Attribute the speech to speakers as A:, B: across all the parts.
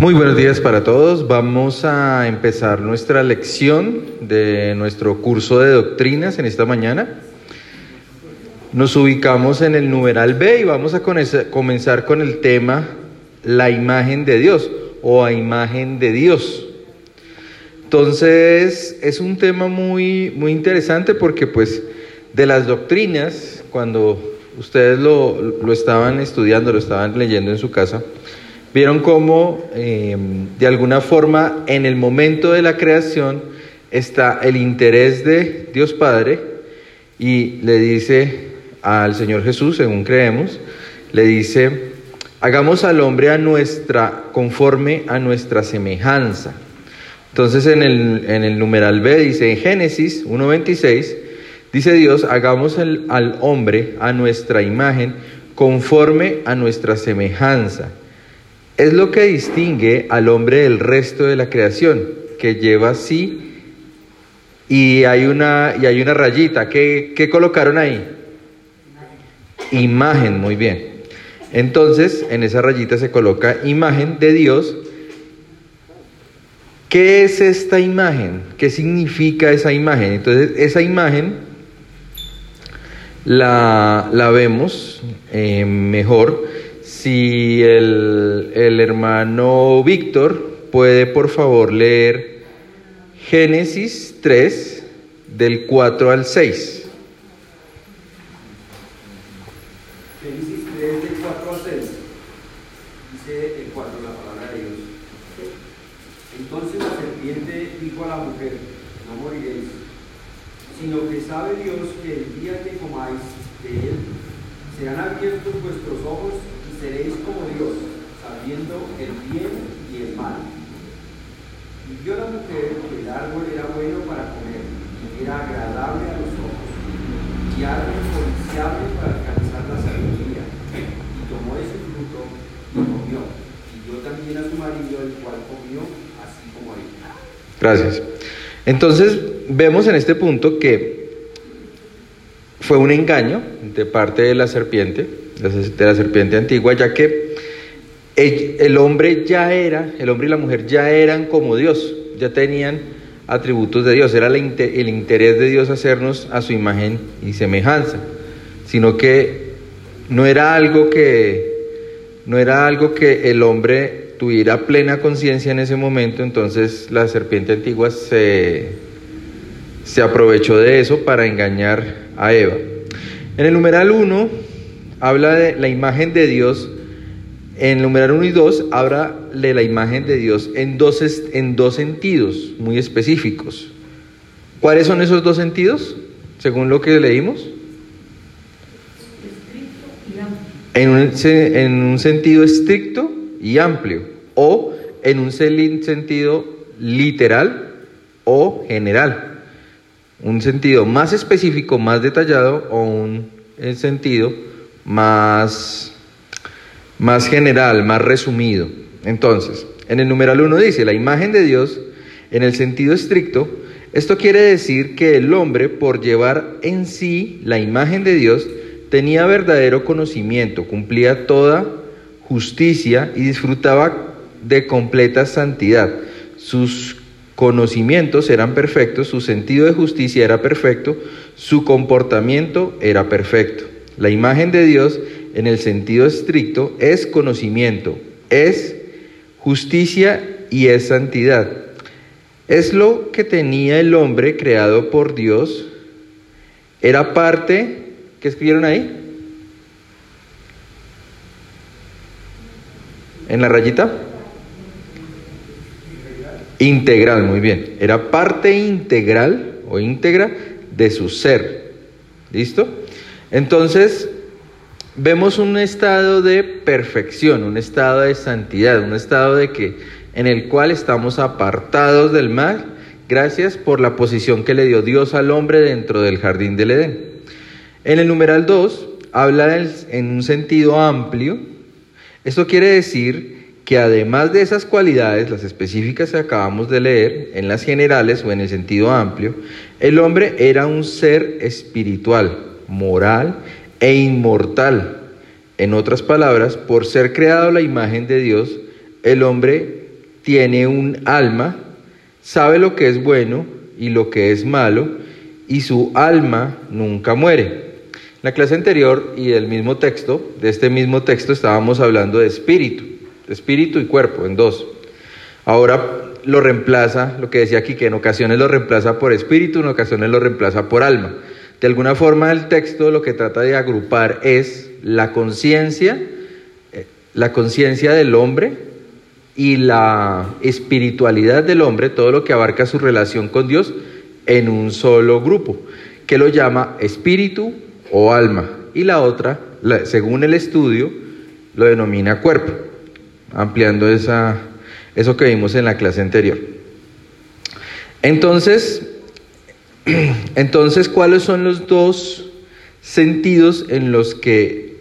A: Muy buenos días para todos. Vamos a empezar nuestra lección de nuestro curso de doctrinas en esta mañana. Nos ubicamos en el numeral B y vamos a comenzar con el tema la imagen de Dios o a imagen de Dios. Entonces es un tema muy, muy interesante porque pues de las doctrinas, cuando ustedes lo, lo estaban estudiando, lo estaban leyendo en su casa, Vieron cómo, em, de alguna forma, en el momento de la creación está el interés de Dios Padre y le dice al Señor Jesús, según creemos, le dice, hagamos al hombre a nuestra, conforme a nuestra semejanza. Entonces en el, en el numeral B dice, en Génesis 1.26, dice Dios, hagamos al hombre a nuestra imagen, conforme a nuestra semejanza es lo que distingue al hombre del resto de la creación, que lleva así y hay una, y hay una rayita. ¿Qué, ¿Qué colocaron ahí? Imagen, muy bien. Entonces, en esa rayita se coloca imagen de Dios. ¿Qué es esta imagen? ¿Qué significa esa imagen? Entonces, esa imagen la, la vemos eh, mejor si el, hermano Víctor puede por favor leer Génesis 3 del 4 al 6.
B: Génesis 3 del 4 al 6. Dice el 4 la palabra de Dios. Entonces la serpiente dijo a la mujer, no moriréis, sino que sabe Dios que el día que comáis de él, serán abiertos vuestros ojos seréis como Dios, sabiendo el bien y el mal. Y vio la mujer que el árbol era bueno para comer, y era agradable a los ojos, y árbol codiciable para alcanzar la sabiduría. Y tomó ese fruto y comió, y dio también a su marido, el cual comió así como él.
A: Gracias. Entonces, vemos en este punto que fue un engaño de parte de la serpiente de la serpiente antigua, ya que el, hombre ya era, el hombre y la mujer ya eran como Dios, ya tenían atributos de Dios, era el, interés de Dios hacernos a su imagen y semejanza, sino que no era algo que no era algo que el hombre tuviera plena conciencia en ese momento, entonces la serpiente antigua se, se aprovechó de eso para engañar a Eva. En el numeral 1 habla de la imagen de Dios, en numeral 1 y 2 habla de la imagen de Dios en dos, en dos sentidos muy específicos. ¿Cuáles son esos dos sentidos, según lo que leímos? En un, en un sentido estricto y amplio, o en un sentido literal o general. Un sentido más específico, más detallado, o un sentido más, más general, más resumido. Entonces, en el numeral 1 dice, la imagen de Dios, en el sentido estricto, esto quiere decir que el hombre, por llevar en sí la imagen de Dios, tenía verdadero conocimiento, cumplía toda justicia y disfrutaba de completa santidad. Sus conocimientos eran perfectos, su sentido de justicia era perfecto, su comportamiento era perfecto. La imagen de Dios en el sentido estricto es conocimiento, es justicia y es santidad. Es lo que tenía el hombre creado por Dios. Era parte, ¿qué escribieron ahí? ¿En la rayita? Integral, muy bien. Era parte integral o íntegra de su ser. ¿Listo? Entonces, vemos un estado de perfección, un estado de santidad, un estado de que en el cual estamos apartados del mal gracias por la posición que le dio Dios al hombre dentro del jardín del Edén. En el numeral 2 habla en un sentido amplio. Esto quiere decir que además de esas cualidades, las específicas que acabamos de leer, en las generales o en el sentido amplio, el hombre era un ser espiritual moral e inmortal. En otras palabras, por ser creado la imagen de Dios, el hombre tiene un alma, sabe lo que es bueno y lo que es malo, y su alma nunca muere. La clase anterior y del mismo texto, de este mismo texto, estábamos hablando de espíritu, espíritu y cuerpo, en dos. Ahora lo reemplaza, lo que decía aquí, que en ocasiones lo reemplaza por espíritu, en ocasiones lo reemplaza por alma. De alguna forma el texto lo que trata de agrupar es la conciencia, eh, la conciencia del hombre y la espiritualidad del hombre, todo lo que abarca su relación con Dios, en un solo grupo, que lo llama espíritu o alma. Y la otra, según el estudio, lo denomina cuerpo, ampliando esa, eso que vimos en la clase anterior. Entonces, entonces, ¿cuáles son los dos sentidos en los que,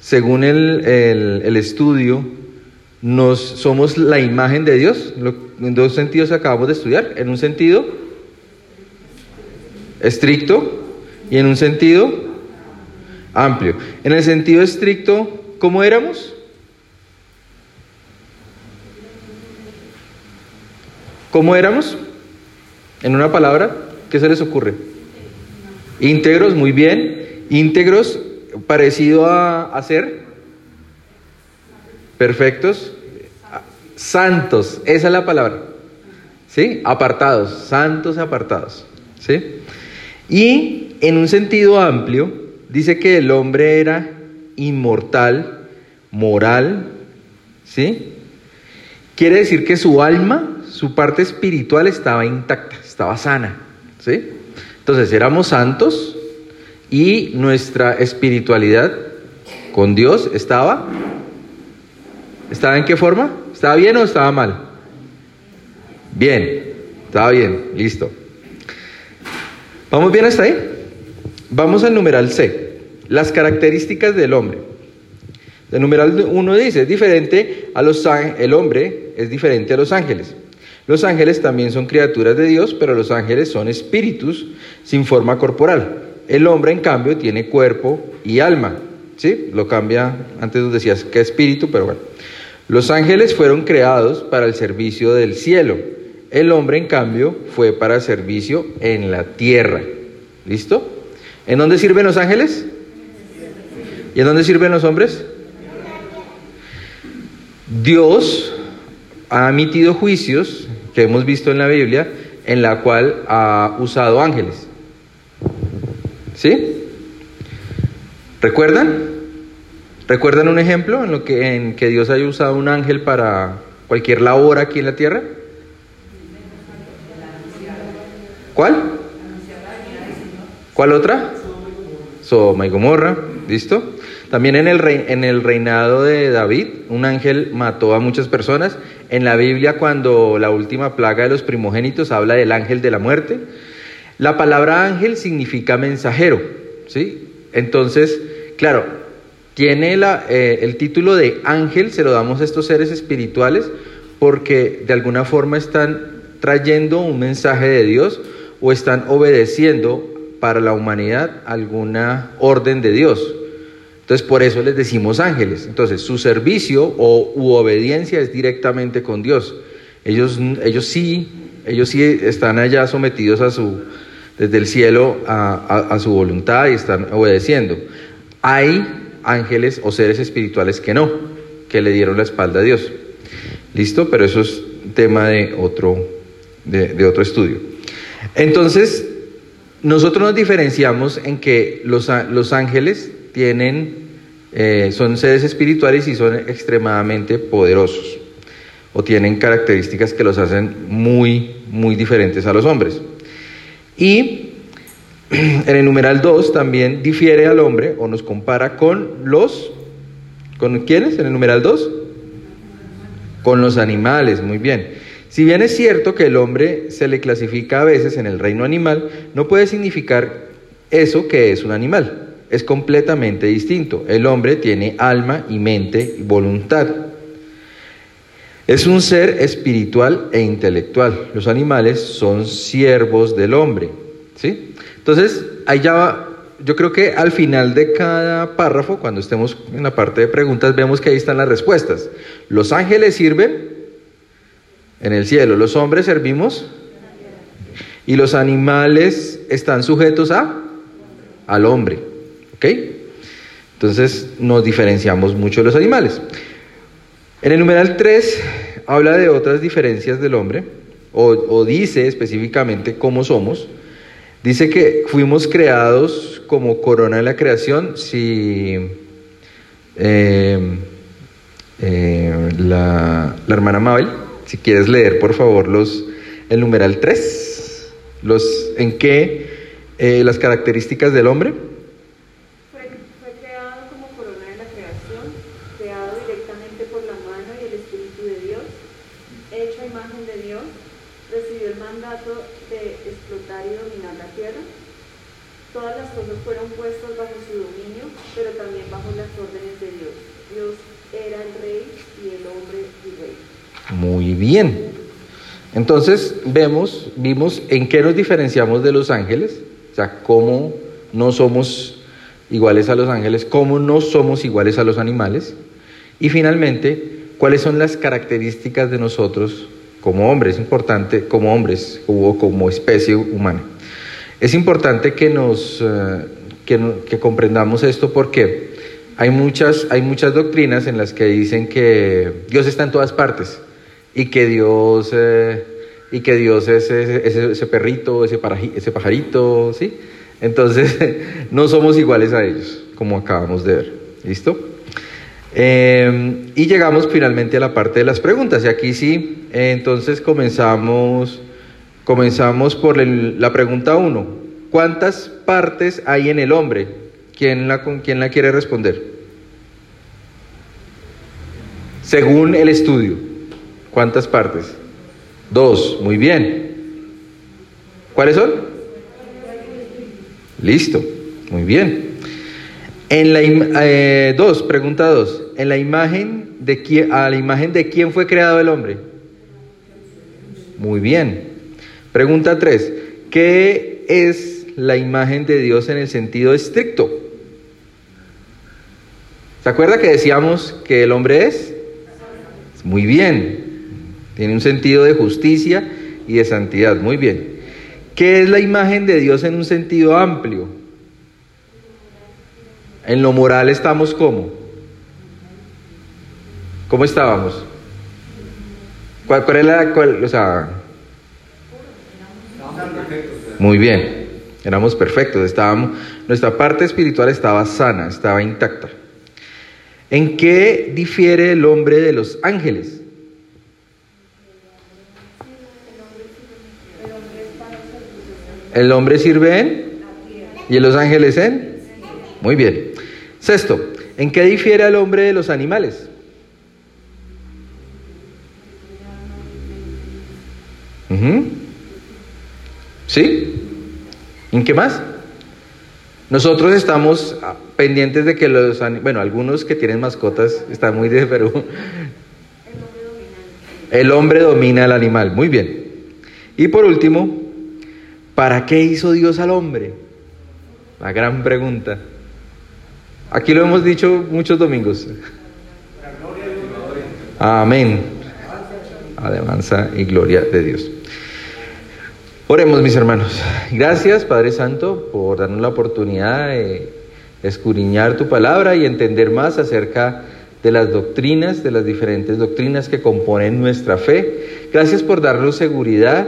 A: según el, estudio, nos somos la imagen de Dios? En dos sentidos acabamos de estudiar. En un sentido estricto y en un sentido amplio. En el sentido estricto, ¿cómo éramos? ¿Cómo éramos? En una palabra, ¿qué se les ocurre? Íntegros, muy bien. Íntegros, parecido a, ser. Perfectos. Santos, esa es la palabra. ¿Sí? Apartados, santos apartados. ¿Sí? Y en un sentido amplio, dice que el hombre era inmortal, moral, ¿sí? Quiere decir que su alma su parte espiritual estaba intacta, estaba sana. Entonces éramos santos y nuestra espiritualidad con Dios estaba... ¿Estaba en qué forma? ¿Estaba bien o estaba mal? Bien, estaba bien, listo. ¿Vamos bien hasta ahí? Vamos al numeral C, las características del hombre. El numeral 1 dice, diferente a los el hombre es diferente a los ángeles. Los ángeles también son criaturas de Dios, pero los ángeles son espíritus sin forma corporal. El hombre, en cambio, tiene cuerpo y alma. ¿Sí? Lo cambia, antes nos decías que espíritu, pero bueno. Los ángeles fueron creados para el servicio del cielo. El hombre, en cambio, fue para servicio en la tierra. ¿Listo? ¿En dónde sirven los ángeles? ¿Y en dónde sirven los hombres? Dios ha emitido juicios que hemos visto en la Biblia, en la cual ha usado ángeles. ¿Sí? ¿Recuerdan? ¿Recuerdan un ejemplo en lo que en que Dios haya usado un ángel para cualquier labor aquí en la tierra? ¿Cuál? ¿Cuál otra? Soma y Gomorra, ¿listo? También en el, en el reinado de David, un ángel mató a muchas personas. En la Biblia, cuando la última plaga de los primogénitos habla del ángel de la muerte, la palabra ángel significa mensajero, ¿sí? Entonces, claro, tiene la, eh, el título de ángel, se lo damos a estos seres espirituales porque de alguna forma están trayendo un mensaje de Dios o están obedeciendo para la humanidad alguna orden de Dios. Entonces, por eso les decimos ángeles. Entonces, su servicio o u obediencia es directamente con Dios. Ellos, ellos sí, ellos sí están allá sometidos a su, desde el cielo a, su voluntad y están obedeciendo. Hay ángeles o seres espirituales que no, que le dieron la espalda a Dios. ¿Listo? Pero eso es tema de otro, de otro estudio. Entonces, nosotros nos diferenciamos en que los, los ángeles tienen, eh, son seres espirituales y son extremadamente poderosos o tienen características que los hacen muy, muy diferentes a los hombres. Y en el numeral 2 también difiere al hombre o nos compara con los, ¿con quiénes? En el numeral 2, con los animales, muy bien. Si bien es cierto que el hombre se le clasifica a veces en el reino animal, no puede significar eso que es un animal es completamente distinto. El hombre tiene alma y mente y voluntad. Es un ser espiritual e intelectual. Los animales son siervos del hombre. ¿sí? Entonces, allá yo creo que al final de cada párrafo, cuando estemos en la parte de preguntas, vemos que ahí están las respuestas. Los ángeles sirven En el cielo. Los hombres servimos y los animales están sujetos a al hombre. ¿Ok? Entonces nos diferenciamos mucho de los animales. En el numeral 3 habla de otras diferencias del hombre, o, dice específicamente cómo somos. Dice que fuimos creados como corona de la creación. Si eh, eh, la, hermana Mabel, si quieres leer por favor los, el numeral 3, los, en qué eh, las características del hombre.
C: Fue, creado como corona de la creación, creado directamente por la mano y el Espíritu de Dios, hecho a imagen de Dios, recibió el mandato de explotar y dominar la tierra. Todas las fueron puestas bajo su dominio, pero también bajo las órdenes de Dios. Dios era el rey y el hombre el rey.
A: Muy bien. Entonces vemos, vimos en qué nos diferenciamos de los ángeles sea, cómo no somos iguales a los ángeles, cómo no somos iguales a los animales. Y finalmente, cuáles son las características de nosotros como hombres, importante, como hombres o como especie humana. Es importante que nos eh, que, comprendamos esto porque hay muchas, hay muchas doctrinas en las que dicen que Dios está en todas partes y que Dios eh, y que Dios es ese, perrito, ese, ese pajarito, ¿sí? Entonces, no somos iguales a ellos, como acabamos de ver. ¿Listo? Em, y llegamos finalmente a la parte de las preguntas. Y aquí sí, entonces comenzamos, comenzamos por la pregunta 1. ¿Cuántas partes hay en el hombre? ¿Quién la, ¿Quién la quiere responder? Según el estudio, ¿cuántas partes? Dos, muy bien. ¿Cuáles son? Listo, muy bien. En la eh, dos, pregunta dos. En la imagen de quién, a la imagen de quién fue creado el hombre. Muy bien. Pregunta tres. ¿Qué es la imagen de Dios en el sentido estricto? ¿Se acuerda que decíamos que el hombre es? Muy bien. Tiene un sentido de justicia y de santidad. Muy bien. ¿Qué es la imagen de Dios en un sentido amplio? En lo moral estamos como. ¿Cómo estábamos? ¿Cuál, cuál es la... O sea, muy bien, éramos perfectos, estábamos, nuestra parte espiritual estaba sana, estaba intacta. ¿En qué difiere el hombre de los ángeles? El hombre sirve en y los ángeles en. Muy bien. Sexto, ¿en qué difiere el hombre de los animales? ¿Sí? ¿En qué más? Nosotros estamos pendientes de que los, bueno, algunos que tienen mascotas están muy de Perú. El hombre domina el animal, muy bien. Y por último, ¿Para qué hizo Dios al hombre? La gran pregunta. Aquí lo hemos dicho muchos domingos. Amén. Alabanza y gloria de Dios. Oremos, mis hermanos. Gracias, Padre Santo, por darnos la oportunidad de escudriñar tu palabra y entender más acerca de las doctrinas, de las diferentes doctrinas que componen nuestra fe. Gracias por darnos seguridad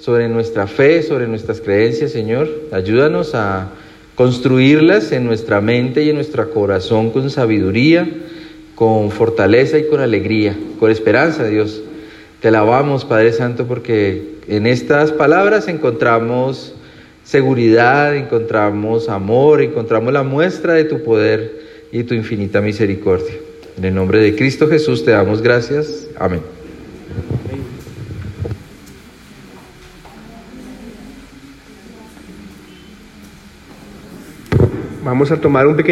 A: sobre nuestra fe, sobre nuestras creencias, Señor. Ayúdanos a construirlas en nuestra mente y en nuestro corazón con sabiduría, con fortaleza y con alegría, con esperanza, Dios. Te alabamos, Padre Santo, porque en estas palabras encontramos seguridad, encontramos amor, encontramos la muestra de tu poder y tu infinita misericordia. En el nombre de Cristo Jesús te damos gracias. Amén.
D: Vamos a tomar un pequeño